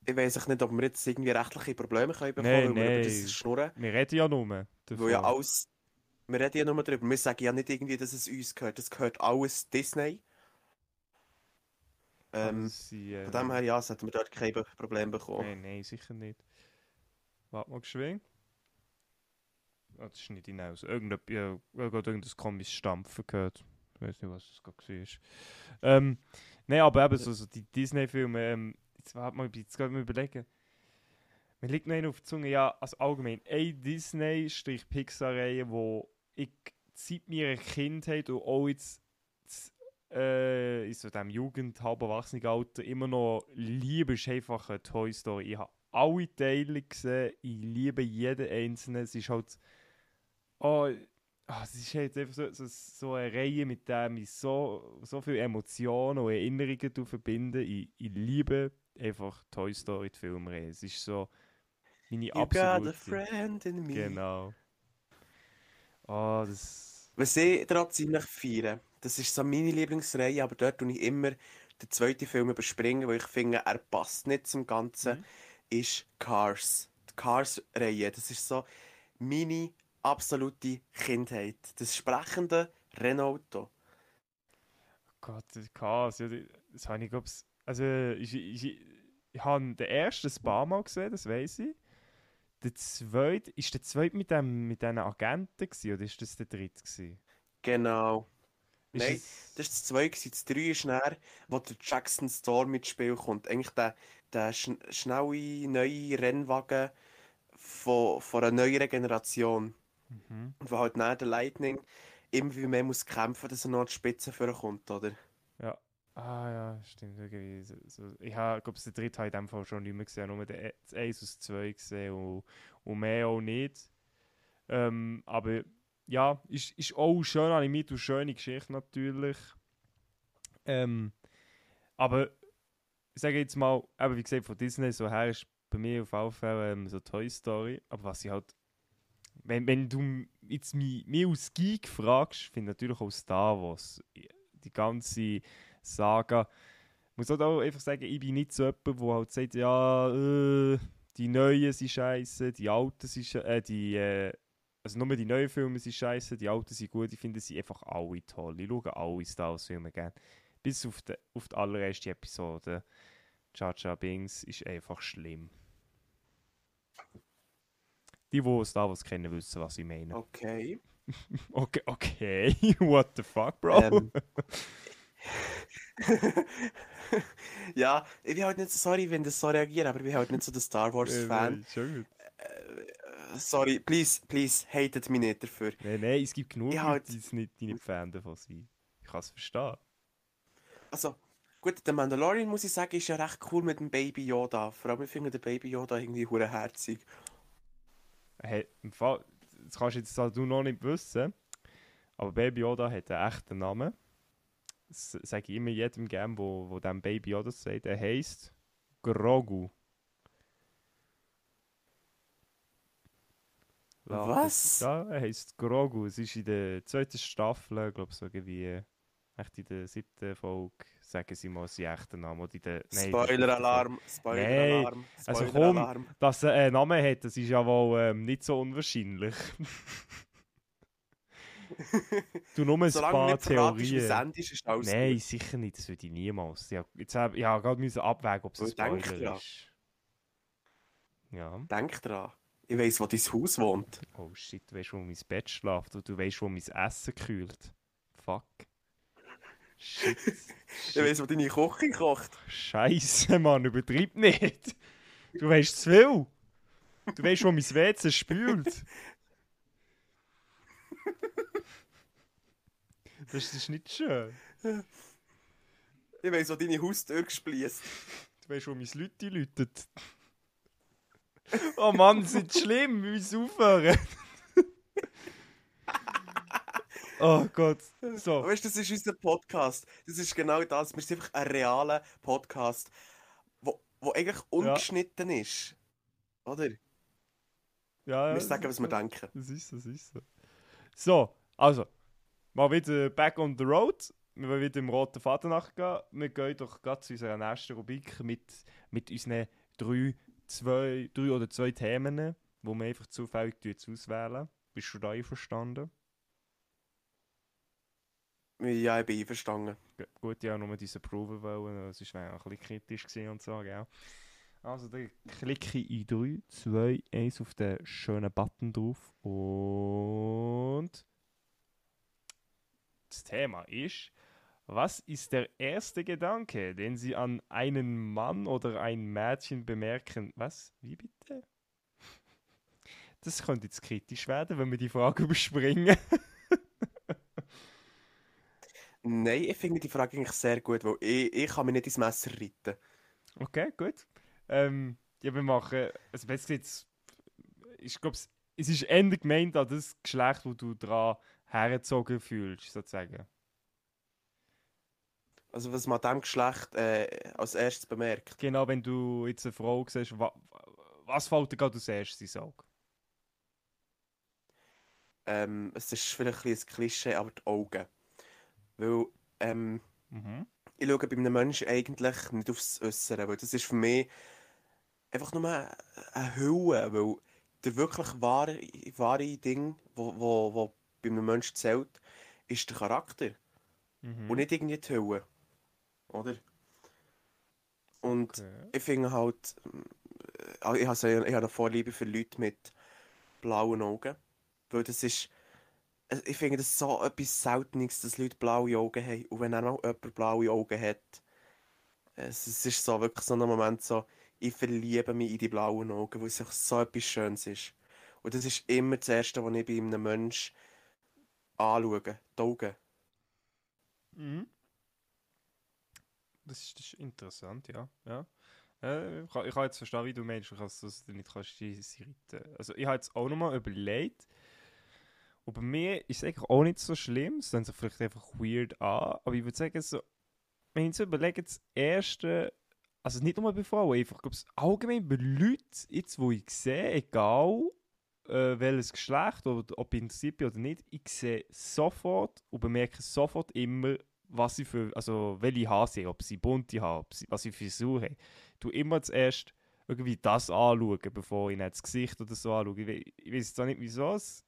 Ich weiß nicht, ob wir jetzt irgendwie rechtliche Probleme können bekommen wir über nein. das schnurren. Wir reden ja nur davon. Weil ja alles. Wir reden ja nur darüber. Wir sagen ja nicht irgendwie, dass es uns gehört. Das gehört alles Disney. Ähm, sie, äh, von dem her, ja, sollten wir dort kein Problem bekommen. Nein, nein, sicher nicht. Warte mal geschwind. Ah, das ist nicht hinaus. Irgendein, ja, irgendein komisches Stampfen gehört. Ich weiß nicht, was das gerade war. Ähm, nein, aber eben so, so die Disney-Filme, ähm, jetzt warte mal, jetzt gerade mal überlegen. Mir liegt noch einer auf der Zunge, ja, also allgemein, eine Disney-Pixar-Reihe, wo ich seit meiner Kindheit und auch jetzt äh, in so diesem Jugend-, halb Erwachsenenalter immer noch liebe, ist einfach eine Toy Story. Ich habe alle Teile gesehen, ich liebe jeden einzelnen. Es ist halt. Oh, es ist halt einfach so, so, so eine Reihe, mit der ich so, so viele Emotionen und Erinnerungen verbinde. Ich, ich liebe einfach Toy Story, die Filmreihe. Es ist so meine You got a absolute. friend in me. Genau. Oh, das. Was ich daran ziemlich feiere, das ist so meine Lieblingsreihe, aber dort tue ich immer den zweiten Film überspringen, weil ich finde, er passt nicht zum Ganzen, Mhm. ist Cars. Die Cars-Reihe, das ist so meine absolute Kindheit. Das sprechende Renault. Gott, das Chaos, ja, das habe ich, glaube also ich, ich, ich, ich habe den ersten ein paar Mal gesehen, das weiß ich. Der zweite, ist der zweite mit, dem, mit diesen Agenten gewesen, oder ist das der dritte gewesen? Genau. Ist Nein, es- Das ist das 2, das 3 ist näher, wo der Jackson Storm ins Spiel kommt. Eigentlich der, der schn schnelle, neue Rennwagen von, von einer neueren Generation. Mhm. Und wo halt nach der Lightning immer wie mehr muss kämpfen, dass er noch an die Spitze vorkommt, oder? Ah ja, stimmt. Irgendwie so, so. Ich habe, glaube der dritte habe ich in dem Fall schon nicht mehr gesehen, nur den, das 1 aus 2 gesehen und, und mehr auch nicht. Ähm, aber ja, ist, ist auch schön animiert und schöne Geschichte natürlich. Ähm, aber ich sage jetzt mal, eben wie gesagt, von Disney so her ist bei mir auf alle Fälle ähm, so Toy Story. Aber was ich halt, wenn, wenn du jetzt mich, mich als Geek fragst, finde ich natürlich auch Star Wars. Die ganze Saga. Ich muss auch einfach sagen, ich bin nicht so jemand, der halt sagt, ja, äh, die neuen sind scheiße, die alten sind sche- äh, die, äh, also nur die neuen Filme sind scheiße, die alten sind gut, ich finde sie einfach alle toll. Ich schaue alle Star Wars Filme gerne. Bis auf die, auf die allererste Episode. Jar Binks ist einfach schlimm. Die, die Star Wars kennen, wissen, was ich meine. Okay. Okay, okay. What the fuck, Bro? Ähm. ja, ich bin halt nicht so, sorry, wenn das so reagiert, aber ich bin halt nicht so der Star Äh, Wars-Fan. schon gut. Äh, sorry, please, please, hatet mich nicht dafür. Nein, nein, es gibt genug halt. die nicht, nicht Fan davon sind. Ich kann es verstehen. Also, gut, der Mandalorian, muss ich sagen, ist ja recht cool mit dem Baby Yoda. Vor allem, ich finde den Baby Yoda irgendwie hure herzig. Hey, im Fall, das kannst du jetzt halt du noch nicht wissen, aber Baby Yoda hat einen echten Namen. Das sage ich immer jedem gern, wo, wo dem Baby Yoda sagt. Er heisst Grogu. Ja, Was? Ja, er heisst Grogu. Es ist in der zweiten Staffel, glaube ich, so irgendwie, echt in der siebten Folge, sagen sie mal seinen echten Namen. Oder in der, nein. Spoiler-Alarm, Spoiler-Alarm, Also Spoiler-Alarm. Dass er einen Namen hat, das ist ja wohl ähm, nicht so unwahrscheinlich. du nur ein Solange paar Theorien. endet, ist alles Nein, gut. sicher nicht, das würde ich niemals. Ja, jetzt hab, ich habe gerade abwägen, ob es ein Spoiler dran. ist. Ja. Denk dran. Ich weiss, wo dein Haus wohnt. Oh shit, du weißt, wo mein Bett schläft und du weißt, wo mein Essen kühlt. Fuck. Shit. Ich weiss, wo deine Küche kocht. Scheiße, Mann, übertreib nicht. Du weißt zu viel. Du weißt, wo mein WC spült. Das ist nicht schön. Ich weiss, wo deine Haustür gespliesst. Du weißt, wo mein Leute läutet. Oh Mann, das ist schlimm. Wir müssen aufhören. oh Gott. So. Weißt du, das ist unser Podcast. Das ist genau das. Wir sind einfach ein realer Podcast, wo, wo eigentlich ungeschnitten ist. Oder? Ja, ja, Wir sagen, was wir denken. Das ist so, das ist so. So, also, mal wieder back on the road. Wir wollen wieder dem roten Faden nachgehen. Wir gehen doch gerade zu unserer nächsten Rubrik mit, mit unseren drei, zwei, drei oder zwei Themen, wo wir einfach zufällig auswählen. Bist du da einverstanden? Ja, ich bin einverstanden. G- Gut, ja, nur diese Probe wollen, das war ein bisschen kritisch und so, gell? Also, dann klicke ich in 3, 2, 1 auf den schönen Button drauf und das Thema ist, was ist der erste Gedanke, den Sie an einen Mann oder ein Mädchen bemerken? Was? Wie bitte? Das könnte jetzt kritisch werden, wenn wir die Frage überspringen. Nein, ich finde die Frage eigentlich sehr gut, weil ich, ich kann mich nicht ins Messer reiten. Okay, gut. Ähm, ja, wir machen. Also, jetzt. Ich glaube, es ist Ende gemeint an das Geschlecht, wo du dran hergezogen fühlst, sozusagen. Also was man diesem Geschlecht äh, als erstes bemerkt. Genau, wenn du jetzt eine Frau siehst, wa, was fällt dir gerade als erstes ins Auge? ähm, es ist vielleicht ein, ein Klischee, aber die Augen. Weil ähm, Mhm. ich schaue bei einem Menschen eigentlich nicht aufs Äußere, weil das ist für mich einfach nur eine eine Hülle, weil der wirklich wahre, wahre Ding, wo, wo, wo bei einem Menschen zählt, ist der Charakter Mhm. und nicht irgendwie die Hülle, oder? Und Okay. ich finde halt, äh, ich habe so- ich habe eine Vorliebe für Leute mit blauen Augen, weil das ist, äh, ich finde das so etwas Seltenes, dass Leute blaue Augen haben und wenn dann mal jemand blaue Augen hat, es, es ist so wirklich so ein Moment so, ich verliebe mich in die blauen Augen, weil es so etwas Schönes ist. Und das ist immer das Erste, was ich bei einem Menschen anschaue, die Augen. Mhm. Das ist, das ist interessant, ja. ja. Äh, ich, kann- jetzt verstehen, wie du meinst, du kannst das nicht kannst irritieren. Also ich habe jetzt auch nochmal überlegt, und bei mir ist es eigentlich auch nicht so schlimm, es hört sich vielleicht einfach weird an, aber ich würde sagen, so, wenn ich so überlege, das erste, also nicht nur bei Frauen, einfach glaube allgemein bei Leuten, jetzt wo ich sehe, egal äh, welches Geschlecht oder ob ich bin oder nicht, ich sehe sofort und bemerke sofort immer, was sie für, also welche Haare sie ob sie bunte sie, was sie für Frisur haben. Ich tue immer zuerst irgendwie das anschauen, bevor ich das Gesicht oder so anschaue. Ich, ich weiß zwar nicht wieso, es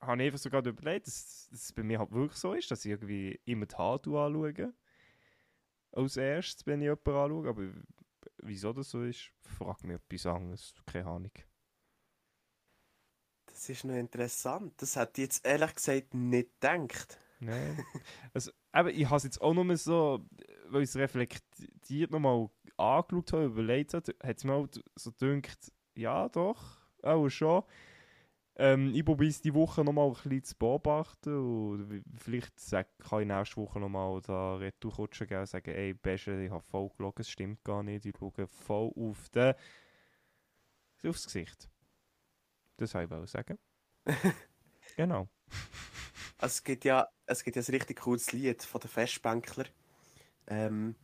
habe ich einfach so gerade überlegt, dass, dass es bei mir halt wirklich so ist, dass ich irgendwie immer die Haare anschaue. Als erstes, wenn ich jemanden anschaue, aber wieso das so ist, frag mich etwas anderes, keine Ahnung. Das ist noch interessant, das hätte ich jetzt ehrlich gesagt nicht gedacht. Nein. Also, eben, ich habe es jetzt auch nur so, weil ich es reflektiert nochmal angeschaut habe, überlegt habe, hat es mir auch so gedacht, ja doch, auch schon. Ähm, ich probiere es die Woche nochmal ein bisschen zu beobachten und vielleicht kann ich nächste Woche nochmal da Retourkutschen geben und sagen, ey, Besche, ich habe voll gelogen, es stimmt gar nicht, ich schaue voll auf den, aufs Gesicht. Das wollte ich sagen. genau. Also es gibt ja, es gibt ja ein richtig cooles Lied von den Festbänkler, ähm,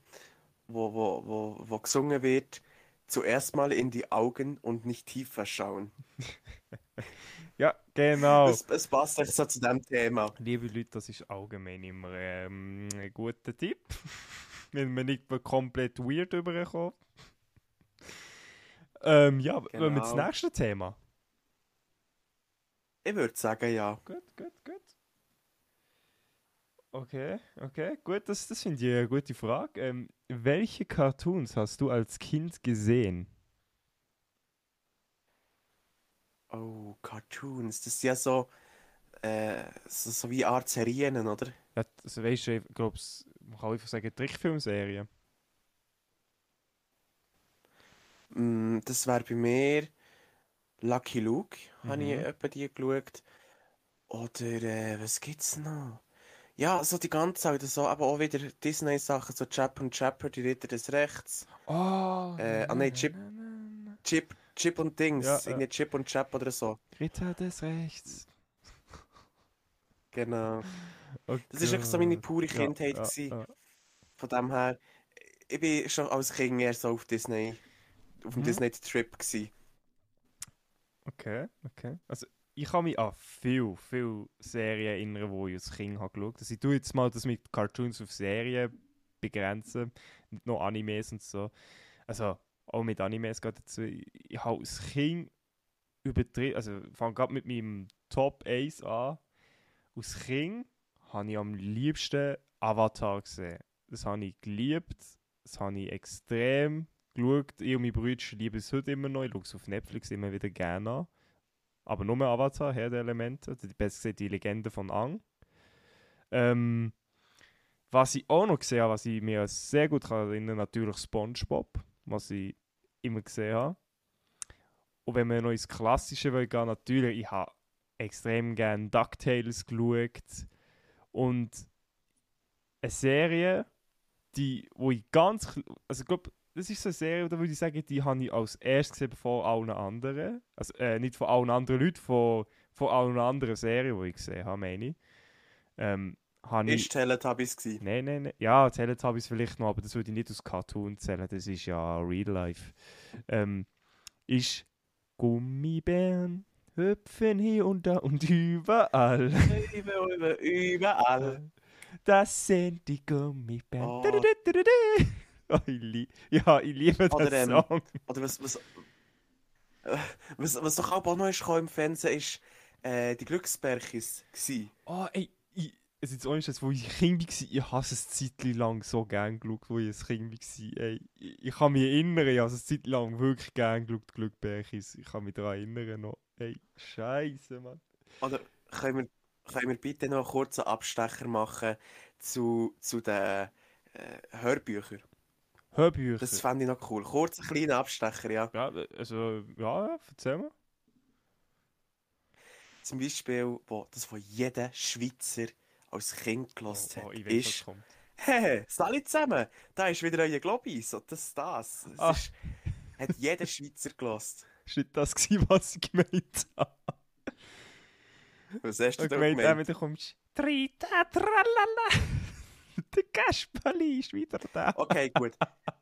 wo, wo, wo, wo gesungen wird, zuerst mal in die Augen und nicht tiefer schauen. Ja, genau. Es, es passt echt so zu dem Thema. Liebe Leute, das ist allgemein immer ähm, ein guter Tipp. Wenn man nicht komplett weird überkommt. Ähm, ja, wollen wir das Genau. nächste Thema? Ich würde sagen, ja. Gut, gut, gut. Okay, okay, gut, das, das finde ich eine gute Frage. Ähm, welche Cartoons hast du als Kind gesehen? Oh, Cartoons, das sind ja so, äh, so, so wie Art Serien, oder? Ja, also weißt du, ich glaube, man kann einfach sagen, Trickfilmserie. Mm, das wäre bei mir Lucky Luke, habe ich Mhm. etwa die geschaut. Oder, äh, was gibt's noch? Ja, so die ganze Zeit, so, aber auch wieder Disney-Sachen, so Chap und Chapper, die Ritter des Rechts. Oh, Äh, ah, nein, Chip- Chip, Chip und Dings, Ja, ja. irgendwie Chip und Chap oder so. Ritter des Rechts. Genau. Oh Das ist echt so meine pure Ja, Kindheit ja, gewesen. ja. Von dem her, ich bin schon als Kind eher so auf Disney, auf dem Mhm. Disney-Trip gewesen. Okay, okay. Also ich kann mich an viel, viel Serien erinnern, die ich als Kind habe geschaut. Also ich tue jetzt mal das mit Cartoons auf Serien begrenzen, nicht nur Animes und so. Also auch mit Animes geht dazu. Ich, habe als Kind übertrieben, also fange gerade mit meinem Top 1 an. Als Kind habe ich am liebsten Avatar gesehen. Das habe ich geliebt, das habe ich extrem geschaut. Ich und meine Brüder lieben es heute immer noch. Ich schaue es auf Netflix immer wieder gerne an. Aber nur Avatar, Herr der Elemente. Besser gesagt, die Legende von Ang. Ähm, was ich auch noch gesehen habe, was ich mir sehr gut kann erinnern natürlich Spongebob, was ich immer gesehen habe. Und wenn wir noch ins Klassische wollen gehen, natürlich, ich habe extrem gerne DuckTales geschaut. Und eine Serie, die, wo ich ganz, also ich glaube, das ist so eine Serie, da würde ich sagen, die habe ich als erstes gesehen vor allen anderen. Also äh, nicht von allen anderen Leuten, von, von allen anderen Serien, die ich gesehen habe, meine ich. Ähm, habe ich... Ist Teletubbies gewesen. Nein, nein, nein. Ja, Teletubbies vielleicht noch, aber das würde ich nicht aus Cartoon zählen. Das ist ja Real Life. Ähm, ist Gummibären hüpfen hier und da und überall. Über, über, überall. Das sind die Gummibären. Oh. Oh, ich lie ja, ich liebe Oder, den ähm, Song. Oder was, was, äh, was, was doch auch noch ist im Fernsehen, ist äh, die Glücksbärchis gsi. Oh, ey, ich, es ist ohne Scheiß, wo ich Kind war, ich habe es eine Zeit lang so gern geschaut, wo ich ein Kind war. Ey, ich, ich kann mich erinnern, ich habe es eine Zeit lang wirklich gern geschaut, Glückbärchis. Ich kann mich daran erinnern noch. Ey, Scheiße, Mann. Oder können wir, können wir bitte noch einen kurzen Abstecher machen zu, zu den äh, Hörbüchern? Hörbücher. Das fände ich noch cool. Kurz einen kleinen Abstecher, ja. ja, also, ja, ja, erzähl mal. Zum Beispiel, wo, das, was jeder Schweizer als Kind gelost Oh, oh, hat, ist. «Hey, alle zusammen, da ist wieder euer Globis und das, das». das Ah. ist, hat jeder Schweizer gelost. Ist nicht das, gewesen, was ich gemeint habe? Was hast du da gemeint, gemeint? äh, du kommst. Trita, tralala. Der Kasperli ist wieder da. Okay, gut.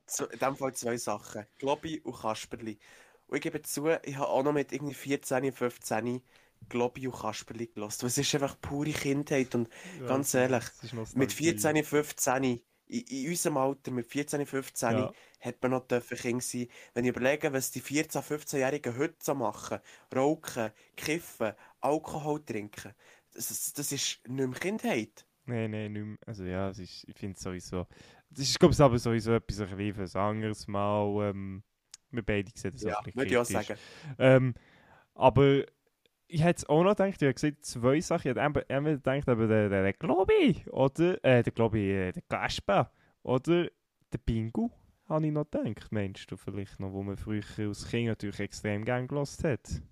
So, in dem Fall zwei Sachen. Globi und Kasperli. Und ich gebe zu, ich habe auch noch mit irgendwie 14, 15 Globi und Kasperli gelost. Es ist einfach pure Kindheit und Ganz ehrlich, mit 14, 15, in, in unserem Alter, mit 14, 15, Ja. hat man noch dürfen Kind sein. Wenn ich überlege, was die 14, 15-Jährigen heute so machen, rauchen, kiffen, Alkohol trinken, das, ist- das ist nicht mehr Kindheit. Nein, nein, nicht mehr. Also ja, es ist, ich finde es sowieso. Das ist, glaube ich, aber sowieso etwas ein bisschen für ein anderes Mal. Ähm, wir beide sehen das Ja, ein bisschen würde ich auch sagen. Ähm, aber ich hätte es auch noch gedacht, ich habe gesagt, zwei Sachen. Ich hätte einmal gedacht, aber der, der, der Globi, oder, äh, der Globi, äh, der Gasper, oder der Bingo, habe ich noch gedacht. Meinst du vielleicht noch, wo man früher als Kind natürlich extrem gern gelost hat?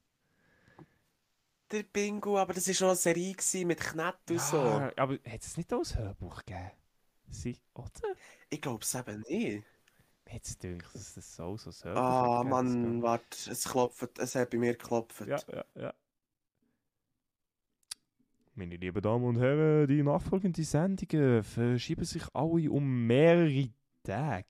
Der Bingo, aber das war schon eine Serie mit Knett und so. Ja, aber hat es nicht auch ein Hörbuch gegeben? Sie, oder? Ich glaube es eben nicht. Hat es gedacht, dass das so, so Hörbuch Ah, Mann, warte, es klopft, es hat bei mir geklopft. Ja, ja, ja. Meine lieben Damen und Herren, die nachfolgenden Sendungen verschieben sich alle um mehrere Tage.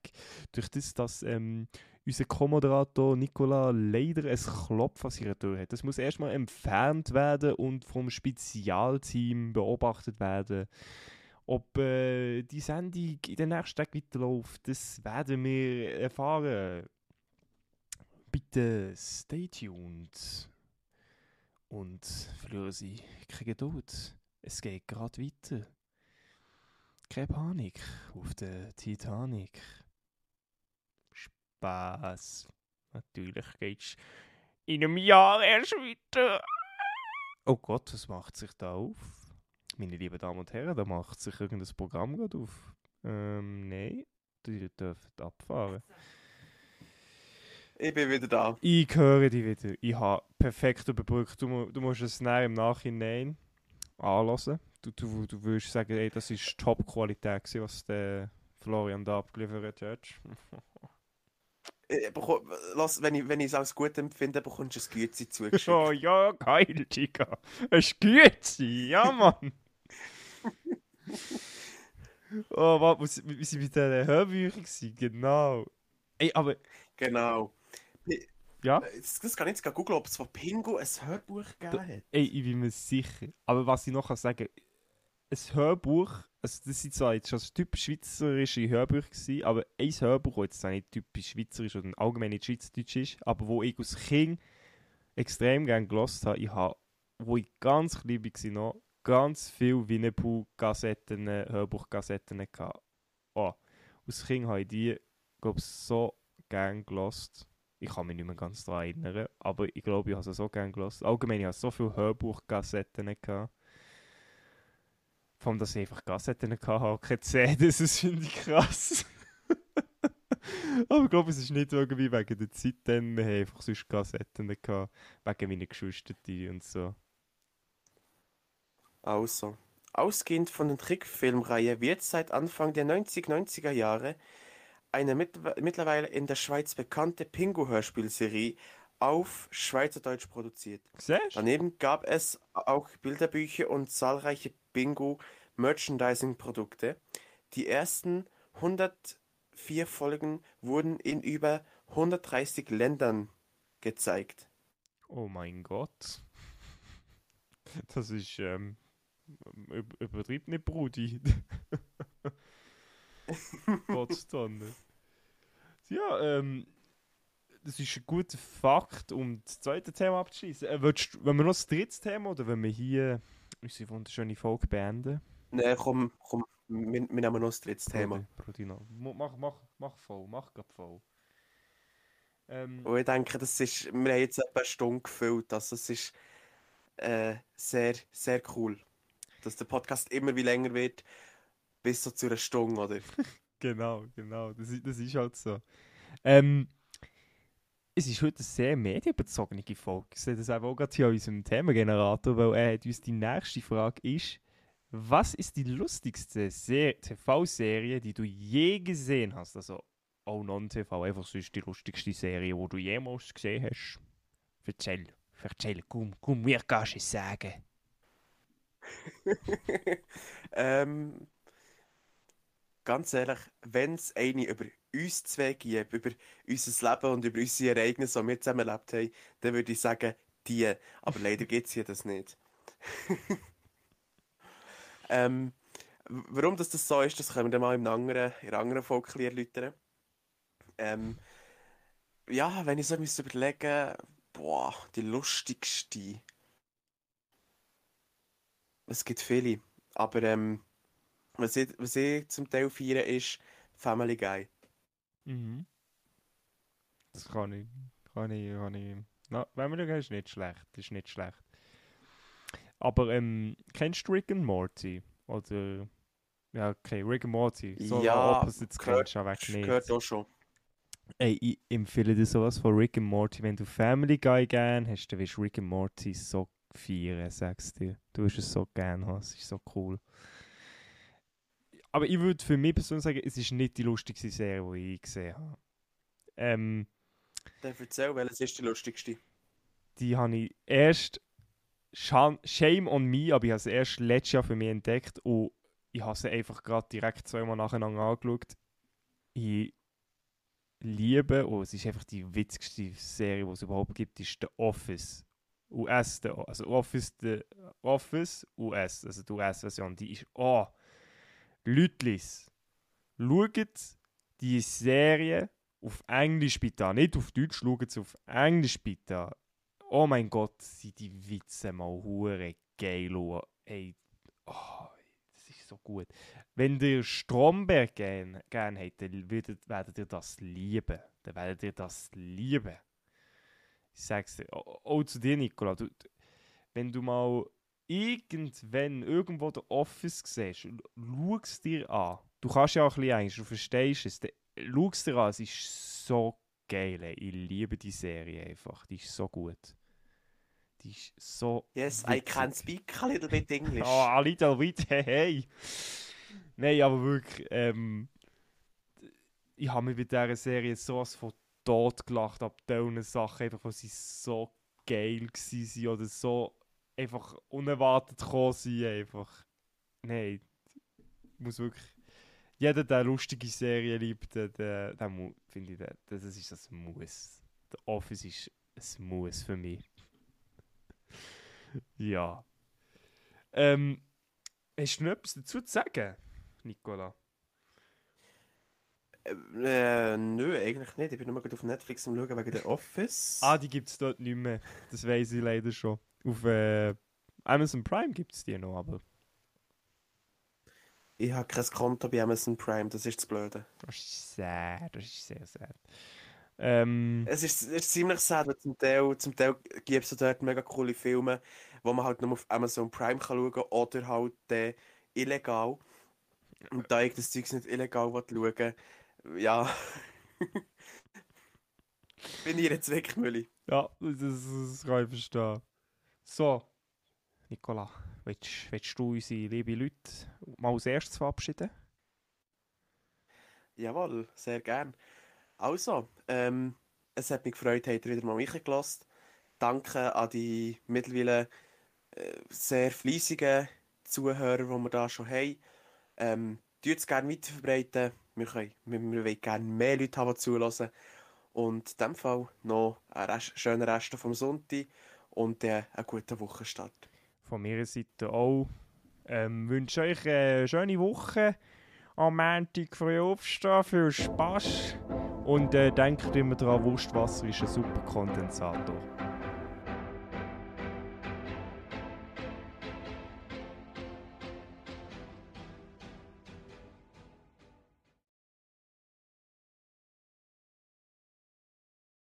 Durch das, dass ähm, unser Co-Moderator Nicola leider ein Klopf an seiner Tür hat. Das muss erstmal entfernt werden und vom Spezialteam beobachtet werden. Ob äh, die Sendung in den nächsten Tagen weiterläuft, das werden wir erfahren. Bitte stay tuned. Und verlieren Sie keine Geduld. Es geht gerade weiter. Keine Panik auf der Titanic. Spaß. Natürlich geht's in einem Jahr erst weiter. Oh Gott, was macht sich da auf? Meine lieben Damen und Herren, da macht sich irgendein Programm gerade auf. Ähm, nein, die dürfen abfahren. Ich bin wieder da. Ich höre dich wieder. Ich habe perfekt überbrückt. Du, du musst es dann im Nachhinein anlassen. Du, du, du würdest sagen, ey, das ist Top-Qualität, was der Florian da abgeliefert hat. Bekomm- Lass, wenn ich wenn ich es als gut empfinde, bekommst du ein Gützi zugeschickt. oh ja, geil. Es geht sie, ja, Mann. oh, warte, was- wie sie mit den Hörbüchern waren, genau. Ey, aber, Genau. ja. Das, das kann ich jetzt googeln, ob es von Pingu ein Hörbuch gegeben hat. Ey, ich bin mir sicher. Aber was ich noch kann sagen ein Hörbuch, also das sind zwar jetzt schon typisch schweizerische Hörbücher gewesen, aber ein Hörbuch, das jetzt nicht typisch schweizerisch oder allgemein nicht schweizerdeutsch ist, aber wo ich als Kind extrem gerne gelost habe, ich habe, wo ich ganz klein war, noch ganz viele Winnetou-Kassetten, Hörbuchkassetten gehabt. Oh, als Kind habe ich die, glaube ich, so gerne gelost. Ich kann mich nicht mehr ganz daran erinnern, aber ich glaube, ich habe sie so gerne gelost. Allgemein, ich habe so viele Hörbuchkassetten gehabt. Vor allem, dass ich einfach Kassetten hatte, CDs, das finde ich krass. aber ich glaube, es ist nicht irgendwie wegen der Zeit, dann wir haben einfach sonst Kassetten gehabt, wegen meiner Geschwister und so. Also, ausgehend von der Trickfilmreihe wird seit Anfang der 90-90er Jahre eine mit, mittlerweile in der Schweiz bekannte Pingu-Hörspielserie auf Schweizerdeutsch produziert. Siehst? Daneben gab es auch Bilderbücher und zahlreiche Bingo-Merchandising-Produkte. Die ersten 104 Folgen wurden in über 130 Ländern gezeigt. Oh mein Gott. Das ist ähm, üb- übertrieben nicht Brudi. Potsdam. Ja, ähm, das ist ein guter Fakt, um das zweite Thema abzuschließen. Äh, willst wenn wir noch das dritte Thema oder wenn wir hier unsere wunderschöne Folge beenden? Nein, komm, komm, wir, wir nehmen noch das dritte Thema. Mo- Mach, mach, mach voll, mach grad voll. Ähm, Und ich denke, das ist, wir haben jetzt etwa eine Stunde gefüllt. Also es ist äh, sehr, sehr cool, dass der Podcast immer wie länger wird, bis so zu einer Stunde, oder? Genau, genau. Das, ist- das ist halt so. Ähm, es ist heute eine sehr medienbezogene Folge. Ich sehe das auch gerade hier an unserem Themengenerator, weil er hat uns die nächste Frage ist, was ist die lustigste Se TV-Serie, die du je gesehen hast? Also auch non-TV, einfach sonst die lustigste Serie, die du jemals gesehen hast. Erzähl, erzähl, komm, komm, mir kannst es sagen. ähm, ganz ehrlich, wenn es eine über uns zwei gibt, über unser Leben und über unsere Ereignisse, die wir zusammen erlebt haben, dann würde ich sagen, die. Aber leider gibt es hier das nicht. ähm, warum das, das so ist, das können wir dann mal in einer anderen, in einer anderen Folge erläutern. Ähm, ja, wenn ich so müsste überlegen, boah, die lustigste. Es gibt viele, aber ähm, was ich, was ich zum Teil feiere, ist Family Guy. Mhm. Das kann ich. Kann ich, kann ich. Na, wenn schauen, ist nicht schlecht. Ist nicht schlecht. Aber ähm, kennst du Rick and Morty? Oder. Ja, okay, Rick and Morty. So Ja, Opposites gehört- kennst du auch weg nicht. Gehört auch schon. Ey, ich empfehle dir sowas von Rick and Morty. Wenn du Family Guy gern hast, dann wirst du Rick and Morty so feiern, sagst dir. Du wirst es so gern haben. Es ist so cool. Aber ich würde für mich persönlich sagen, es ist nicht die lustigste Serie, die ich gesehen habe. Ähm, Dann erzähl, welches ist die lustigste? die habe ich erst Shame on me, aber ich habe sie erst letztes Jahr für mich entdeckt und ich habe sie einfach gerade direkt zweimal nacheinander angeschaut. Ich liebe, und es ist einfach die witzigste Serie, die es überhaupt gibt, ist The Office. US, also Office, the Office US, also die US-Version, die ist, oh, Lütlis, schaut die Serie auf Englisch bitte an, nicht auf Deutsch, schaut sie auf Englisch bitte an. Oh mein Gott, sind die Witze mal hure geil. und- Ey, oh, das ist so gut. Wenn ihr Stromberg gern, gern habt, dann würdet, werdet ihr das lieben. Dann werdet ihr das lieben. Ich sag's dir. Auch auch zu dir, Nicola. Du- wenn du mal irgendwann irgendwo der Office siehst, schau es dir an. Du kannst ja auch ein bisschen Englisch, du verstehst es. Schau es dir an, es ist so geil. Ey. Ich liebe die Serie einfach. Die ist so gut. Die ist so. Yes, I witzig. can speak a little bit English. Oh, a little bit, hey, hey. Nein, aber wirklich, ähm, ich habe mich bei dieser Serie sowas von tot gelacht ab diesen Sachen, einfach weil sie so geil waren oder so einfach unerwartet gekommen sind, einfach. Nein, muss wirklich... Jeder, der lustige Serie liebt, der, der, der finde ich, der, das ist das Muss. The Office ist ein Muss für mich. ja. Ähm, hast du noch etwas dazu zu sagen, Nicola? Äh, nö, eigentlich nicht. Ich bin nur auf Netflix am schauen wegen der Office. Ah, die gibt es dort nicht mehr. Das weiß ich leider schon. Auf äh, Amazon Prime gibt es die noch, aber Ich habe kein Konto bei Amazon Prime, das ist das Blöde. das ist sad. Das ist sehr sad. Ähm, Es ist, es ist ziemlich sad, weil zum Teil, zum Teil gibt es dort mega coole Filme, wo man halt nur auf Amazon Prime kann schauen kann oder halt äh, illegal. Und da ich das Zeug nicht illegal will schauen ja. bin ich eine Zwickmühle. ja, das, das kann ich verstehen. So, Nicola, willst, willst du unsere liebe Leute mal als erstes verabschieden? Jawohl, sehr gern. Also, ähm, es hat mich gefreut, habt ihr wieder mal reingelassen. Danke an die mittlerweile äh, sehr fleissigen Zuhörer, die wir da schon haben. Ähm, Tut es gerne weiterverbreiten. Wir, können, wir, wir wollen gerne mehr Leute haben, die zulassen. Und in diesem Fall noch einen Rest, schönen Rest vom Sonntag und äh, einen guten Wochenstart. von meiner Seite auch. Ähm, wünsche euch eine schöne Woche. Am Montag früh aufstehen, viel Spaß. Und äh, denkt immer daran, Wurstwasser ist ein super Kondensator.